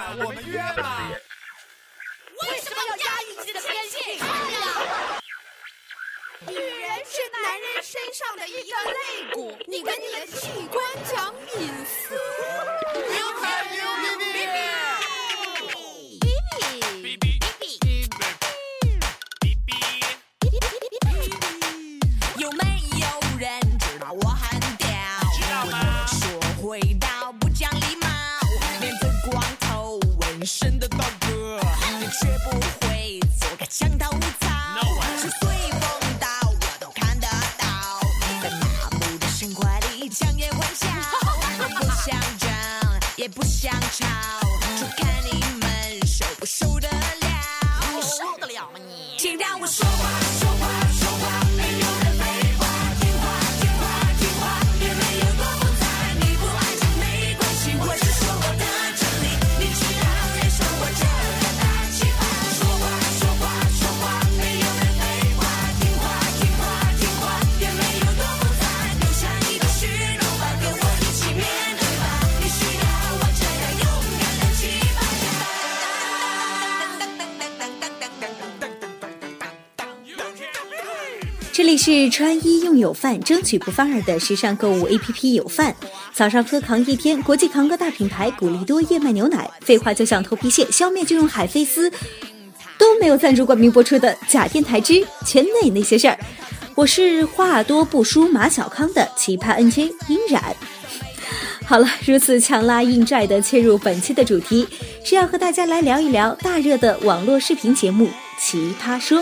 呀，我们约吧。为什么要压抑自己的天性？看呀！女人是男人身上的一个肋骨，你跟你的器官讲隐私。是穿衣用有范，争取不翻二的时尚购物 APP 有范。早上喝扛一天，国际扛哥大品牌古力多燕麦牛奶。废话就像头皮屑，消灭就用海飞丝。都没有赞助冠名播出的假电台之圈内那些事儿。我是话多不输马小康的奇葩 NJ 殷冉。好了，如此强拉硬拽的切入本期的主题，是要和大家来聊一聊大热的网络视频节目《奇葩说》。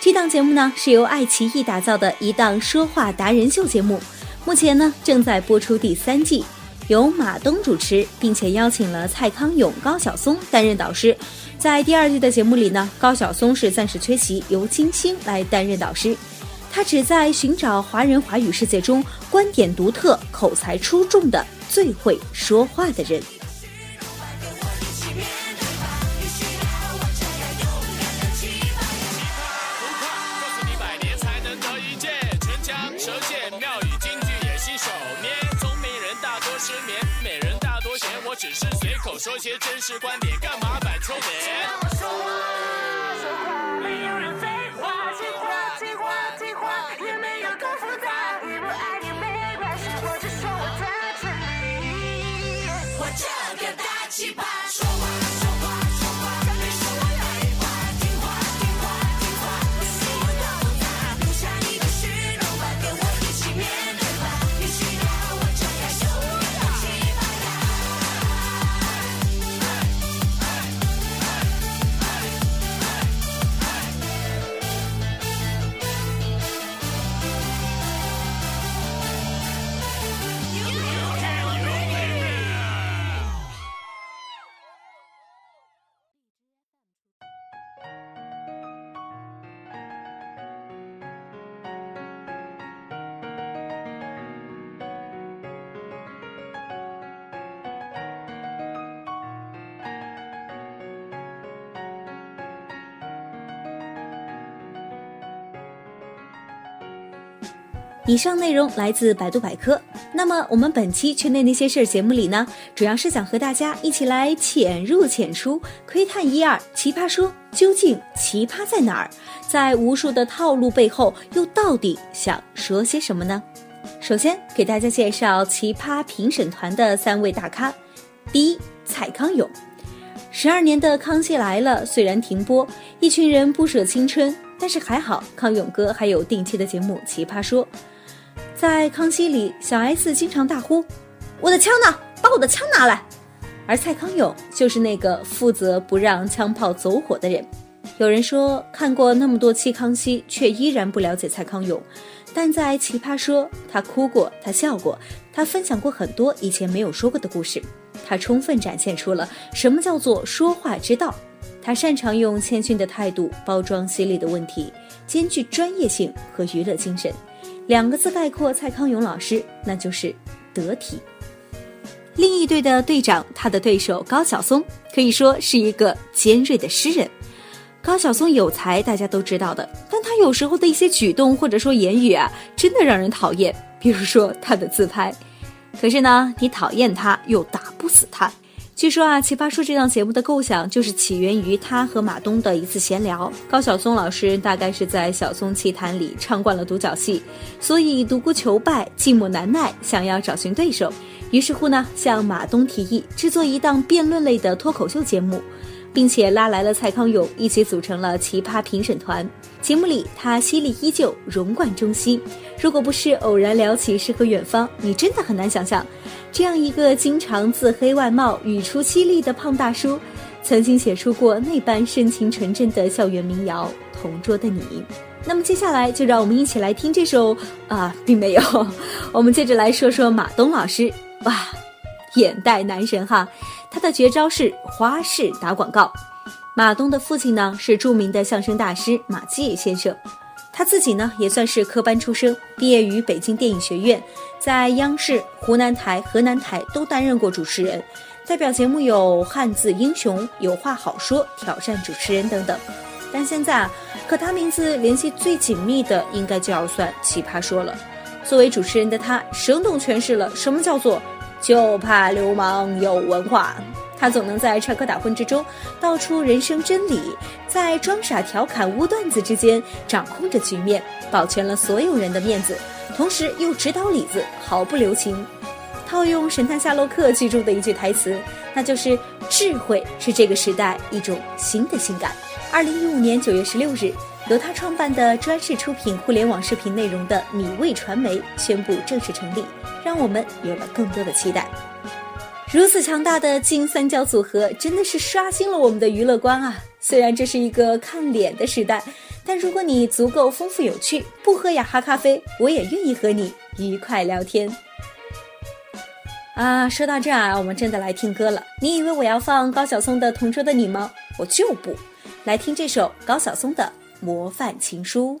这档节目呢是由爱奇艺打造的一档说话达人秀节目，目前呢正在播出第三季，由马东主持，并且邀请了蔡康永、高晓松担任导师。在第二季的节目里呢，高晓松是暂时缺席，由金星来担任导师。他旨在寻找华人华语世界中观点独特、口才出众的最会说话的人。说些真实观点，干嘛摆臭脸？我说话，说话，没有人废话，计划，计划，计划也没有多复杂，你不爱你没关系。我只说我在这里，我这个大奇葩。以上内容来自百度百科。那么，我们本期《圈内那些事儿》节目里呢，主要是想和大家一起来浅入浅出，窥探一二奇葩说究竟奇葩在哪儿，在无数的套路背后，又到底想说些什么呢？首先给大家介绍奇葩评审团的三位大咖。第一，蔡康永。十二年的《康熙来了》虽然停播，一群人不舍青春，但是还好，康永哥还有定期的节目《奇葩说》。在《康熙》里，小 S 经常大呼：“我的枪呢？把我的枪拿来！”而蔡康永就是那个负责不让枪炮走火的人。有人说，看过那么多期《康熙》，却依然不了解蔡康永，但在《奇葩说》，他哭过，他笑过，他分享过很多以前没有说过的故事，他充分展现出了什么叫做说话之道。他擅长用谦逊的态度包装犀利的问题，兼具专业性和娱乐精神。两个字概括蔡康永老师，那就是得体。另一队的队长，他的对手高晓松可以说是一个尖锐的诗人。高晓松有才，大家都知道的，但他有时候的一些举动或者说言语啊，真的让人讨厌。比如说他的自拍，可是呢，你讨厌他又打不死他。据说啊，《奇葩说》这档节目的构想就是起源于他和马东的一次闲聊。高晓松老师大概是在晓松奇谈里唱惯了独角戏，所以独孤求败，寂寞难耐，想要找寻对手。于是乎呢，向马东提议制作一档辩论类的脱口秀节目，并且拉来了蔡康永一起组成了奇葩评审团。节目里他犀利依旧，融贯中西。如果不是偶然聊起诗和远方，你真的很难想象，这样一个经常自黑外貌、语出犀利的胖大叔，曾经写出过那般深情纯真的校园民谣《同桌的你》。那么接下来就让我们一起来听这首啊，并没有，我们接着来说说马东老师。哇，眼袋男神哈！他的绝招是花式打广告。马东的父亲呢是著名的相声大师马季先生，他自己呢也算是科班出身，毕业于北京电影学院，在央视、湖南台、河南台都担任过主持人，代表节目有《汉字英雄》《有话好说》《挑战主持人》等等。但现在啊，和他名字联系最紧密的，应该就要算《奇葩说》了。作为主持人的他，生动诠释了什么叫做“就怕流氓有文化”。他总能在插科打诨之中道出人生真理，在装傻调侃污段子之间掌控着局面，保全了所有人的面子，同时又指导李子毫不留情。套用神探夏洛克剧中的一句台词，那就是“智慧是这个时代一种新的性感”。二零一五年九月十六日。由他创办的专事出品互联网视频内容的米味传媒宣布正式成立，让我们有了更多的期待。如此强大的金三角组合，真的是刷新了我们的娱乐观啊！虽然这是一个看脸的时代，但如果你足够丰富有趣，不喝雅哈咖啡，我也愿意和你愉快聊天。啊，说到这儿啊，我们真的来听歌了。你以为我要放高晓松的《同桌的你》吗？我就不来听这首高晓松的。模范情书。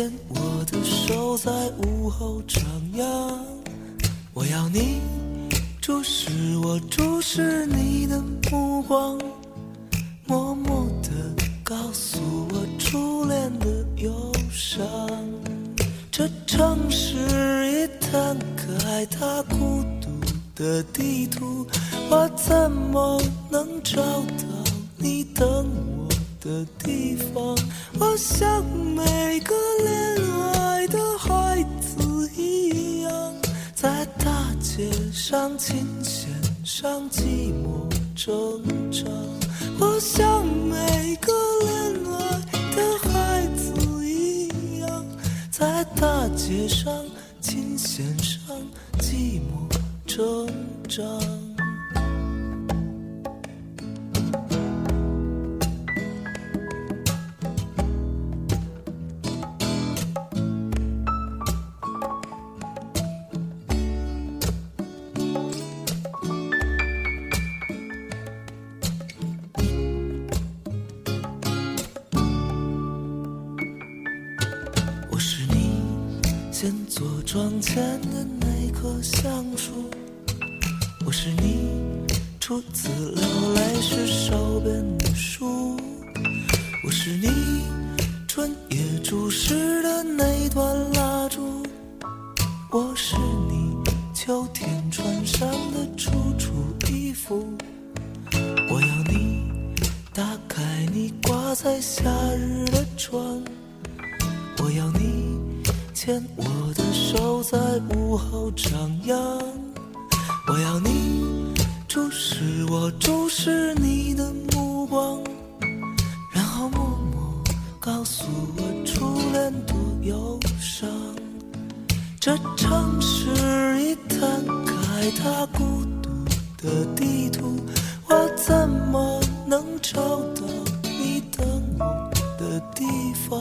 牵我的手在午后徜徉。我要你注视我，注视你的目光，默默地告诉我初恋的忧伤。这城市一摊开它孤独的地图，我怎么能找到你等我的地方？我像每个恋爱的孩子一样。在大街上，琴弦上，寂寞挣扎。我像每个恋爱的孩子一样，在大街上，琴弦上，寂寞挣扎。前的那棵橡树，我是你初次诉我初恋多。忧伤。这城市已摊开它孤独的地图，我怎么能找到你等我的地方？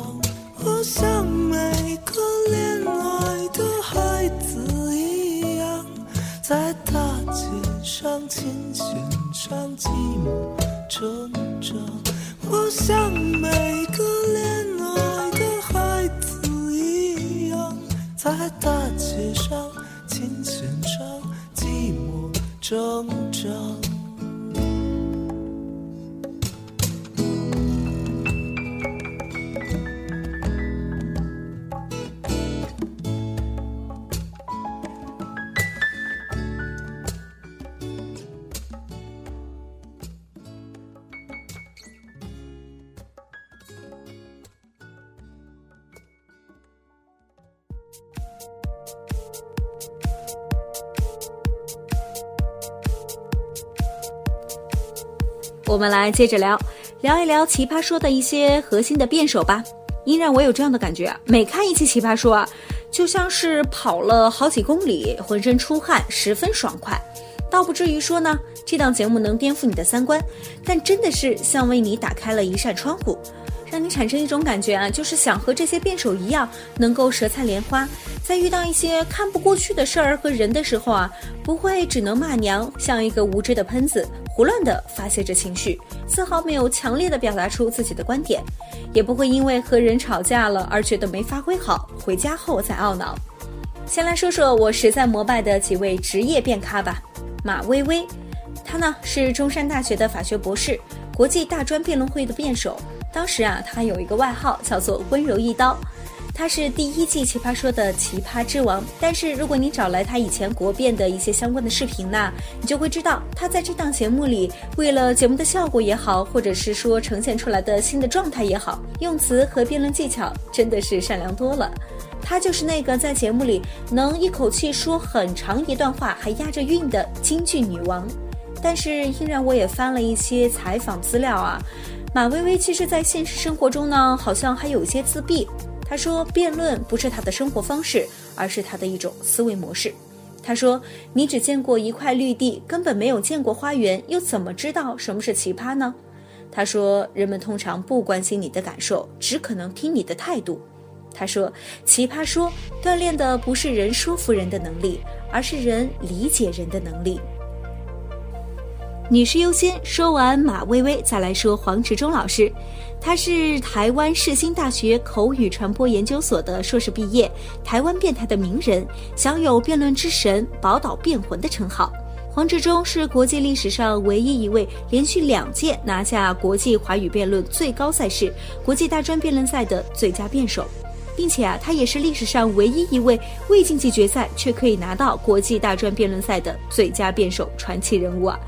我像每个恋爱的孩子一样，在大街上、琴弦上寂寞成长。我像每个恋在大街上、琴弦上寂寞成长。我们来接着聊，聊一聊《奇葩说》的一些核心的辩手吧。依然，我有这样的感觉，每看一期《奇葩说》啊，就像是跑了好几公里，浑身出汗，十分爽快。倒不至于说呢，这档节目能颠覆你的三观，但真的是像为你打开了一扇窗户，产生一种感觉啊，就是想和这些辩手一样，能够舌灿莲花，在遇到一些看不过去的事儿和人的时候啊，不会只能骂娘，像一个无知的喷子，胡乱的发泄着情绪，丝毫没有强烈的表达出自己的观点，也不会因为和人吵架了而觉得没发挥好，回家后再懊恼。先来说说我实在膜拜的几位职业辩咖吧。马薇薇，她呢是中山大学的法学博士，国际大专辩论会的辩手。当时啊，她有一个外号叫做“温柔一刀”。她是第一季《奇葩说》的奇葩之王。但是如果你找来她以前国辩的一些相关的视频呢，你就会知道，她在这档节目里，为了节目的效果也好，或者是说呈现出来的新的状态也好，用词和辩论技巧真的是善良多了。她就是那个在节目里能一口气说很长一段话还押着韵的京剧女王。但是，依然我也翻了一些采访资料啊，马薇薇其实在现实生活中呢，好像还有一些自闭。她说，辩论不是她的生活方式，而是她的一种思维模式。她说：“你只见过一块绿地，根本没有见过花园，又怎么知道什么是奇葩呢？”她说：“人们通常不关心你的感受，只可能听你的态度。”他说：“奇葩说锻炼的不是人说服人的能力，而是人理解人的能力。”女士优先。说完马薇薇，再来说黄执中老师。他是台湾世新大学口语传播研究所的硕士毕业，台湾辩台的名人，享有辩论之神、宝岛辩魂的称号。黄执中是国际历史上唯一一位连续两届拿下国际华语辩论最高赛事——国际大专辩论赛的最佳辩手。并且啊，他也是历史上唯一一位未晋级决赛却可以拿到国际大专辩论赛的最佳辩手传奇人物啊！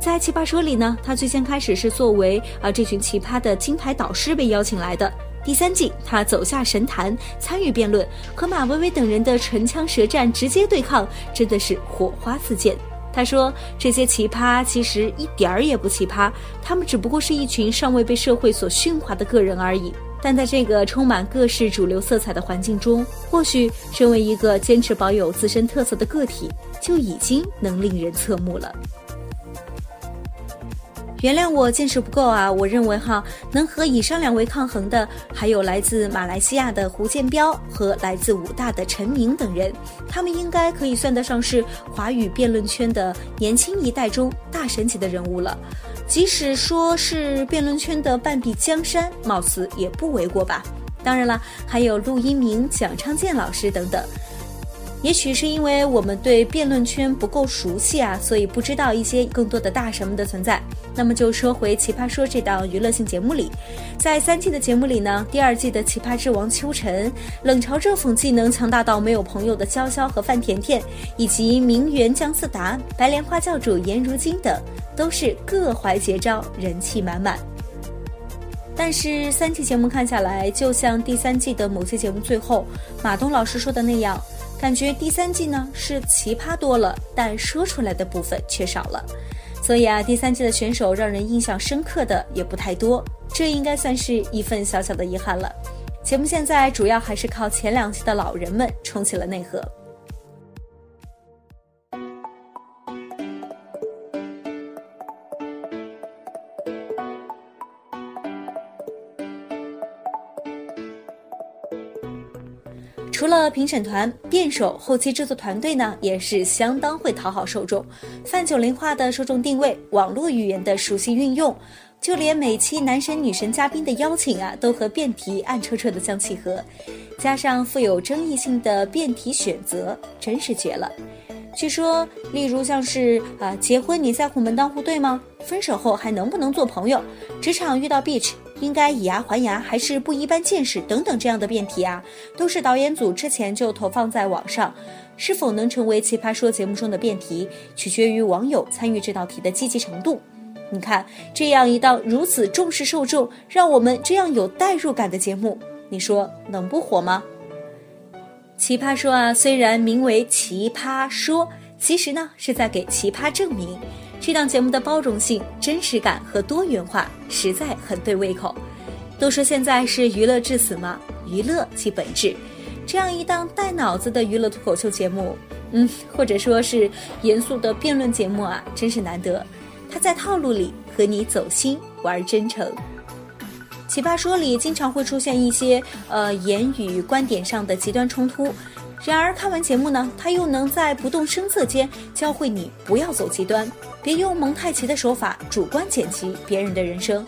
在《奇葩说》里呢，他最先开始是作为啊这群奇葩的金牌导师被邀请来的。第三季，他走下神坛参与辩论，和马薇薇等人的唇枪舌战直接对抗，真的是火花四溅。他说：“这些奇葩其实一点儿也不奇葩，他们只不过是一群尚未被社会所驯化的个人而已。但在这个充满各式主流色彩的环境中，或许身为一个坚持保有自身特色的个体，就已经能令人侧目了。”原谅我见识不够啊！我认为哈，能和以上两位抗衡的，还有来自马来西亚的胡建彪和来自武大的陈明等人，他们应该可以算得上是华语辩论圈的年轻一代中大神级的人物了。即使说是辩论圈的半壁江山，貌似也不为过吧。当然了，还有陆一鸣、蒋昌建老师等等。也许是因为我们对辩论圈不够熟悉啊，所以不知道一些更多的大神们的存在。那么就说回《奇葩说》这档娱乐性节目里，在三季的节目里呢，第二季的奇葩之王秋晨，冷嘲热讽技能强大到没有朋友的潇潇和范甜甜，以及名媛姜思达、白莲花教主颜如晶等，都是各怀绝招，人气满满。但是三季节目看下来，就像第三季的某些节目最后马东老师说的那样。感觉第三季呢是奇葩多了，但说出来的部分却少了，所以啊，第三季的选手让人印象深刻的也不太多，这应该算是一份小小的遗憾了。节目现在主要还是靠前两季的老人们撑起了内核。除了评审团，辩手后期制作团队呢也是相当会讨好受众，泛九零化的受众定位，网络语言的熟悉运用，就连每期男神女神嘉宾的邀请啊，都和辩题暗戳戳的相契合，加上富有争议性的辩题选择，真是绝了。据说，例如像是啊，结婚你在乎门当户对吗？分手后还能不能做朋友？职场遇到 bitch。应该以牙还牙，还是不一般见识等等这样的辩题啊，都是导演组之前就投放在网上。是否能成为《奇葩说》节目中的辩题，取决于网友参与这道题的积极程度。你看，这样一档如此重视受众，让我们这样有代入感的节目，你说能不火吗？《奇葩说》啊，虽然名为《奇葩说》，其实呢是在给奇葩证明。这档节目的包容性、真实感和多元化实在很对胃口。都说现在是娱乐至死嘛，娱乐其本质。这样一档带脑子的娱乐脱口秀节目，嗯，或者说是严肃的辩论节目啊，真是难得。他在套路里和你走心玩真诚。奇葩说里经常会出现一些呃言语观点上的极端冲突。然而看完节目呢，他又能在不动声色间教会你不要走极端，别用蒙太奇的手法主观剪辑别人的人生。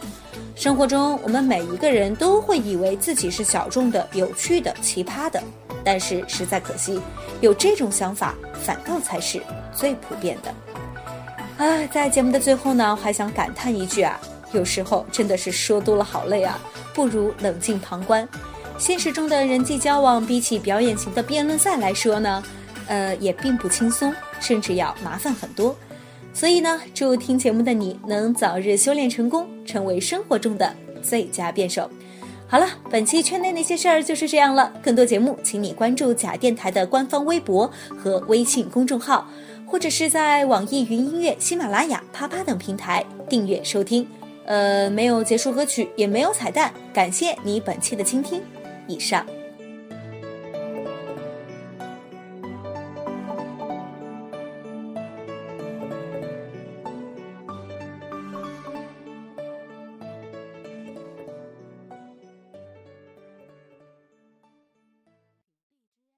生活中，我们每一个人都会以为自己是小众的、有趣的、奇葩的，但是实在可惜，有这种想法反倒才是最普遍的。啊，在节目的最后呢，还想感叹一句啊，有时候真的是说多了好累啊，不如冷静旁观。现实中的人际交往，比起表演型的辩论赛来说呢，呃，也并不轻松，甚至要麻烦很多。所以呢，祝听节目的你能早日修炼成功，成为生活中的最佳辩手。好了，本期圈内那些事儿就是这样了。更多节目，请你关注假电台的官方微博和微信公众号，或者是在网易云音乐、喜马拉雅、啪啪等平台订阅收听。呃，没有结束歌曲，也没有彩蛋，感谢你本期的倾听。以上。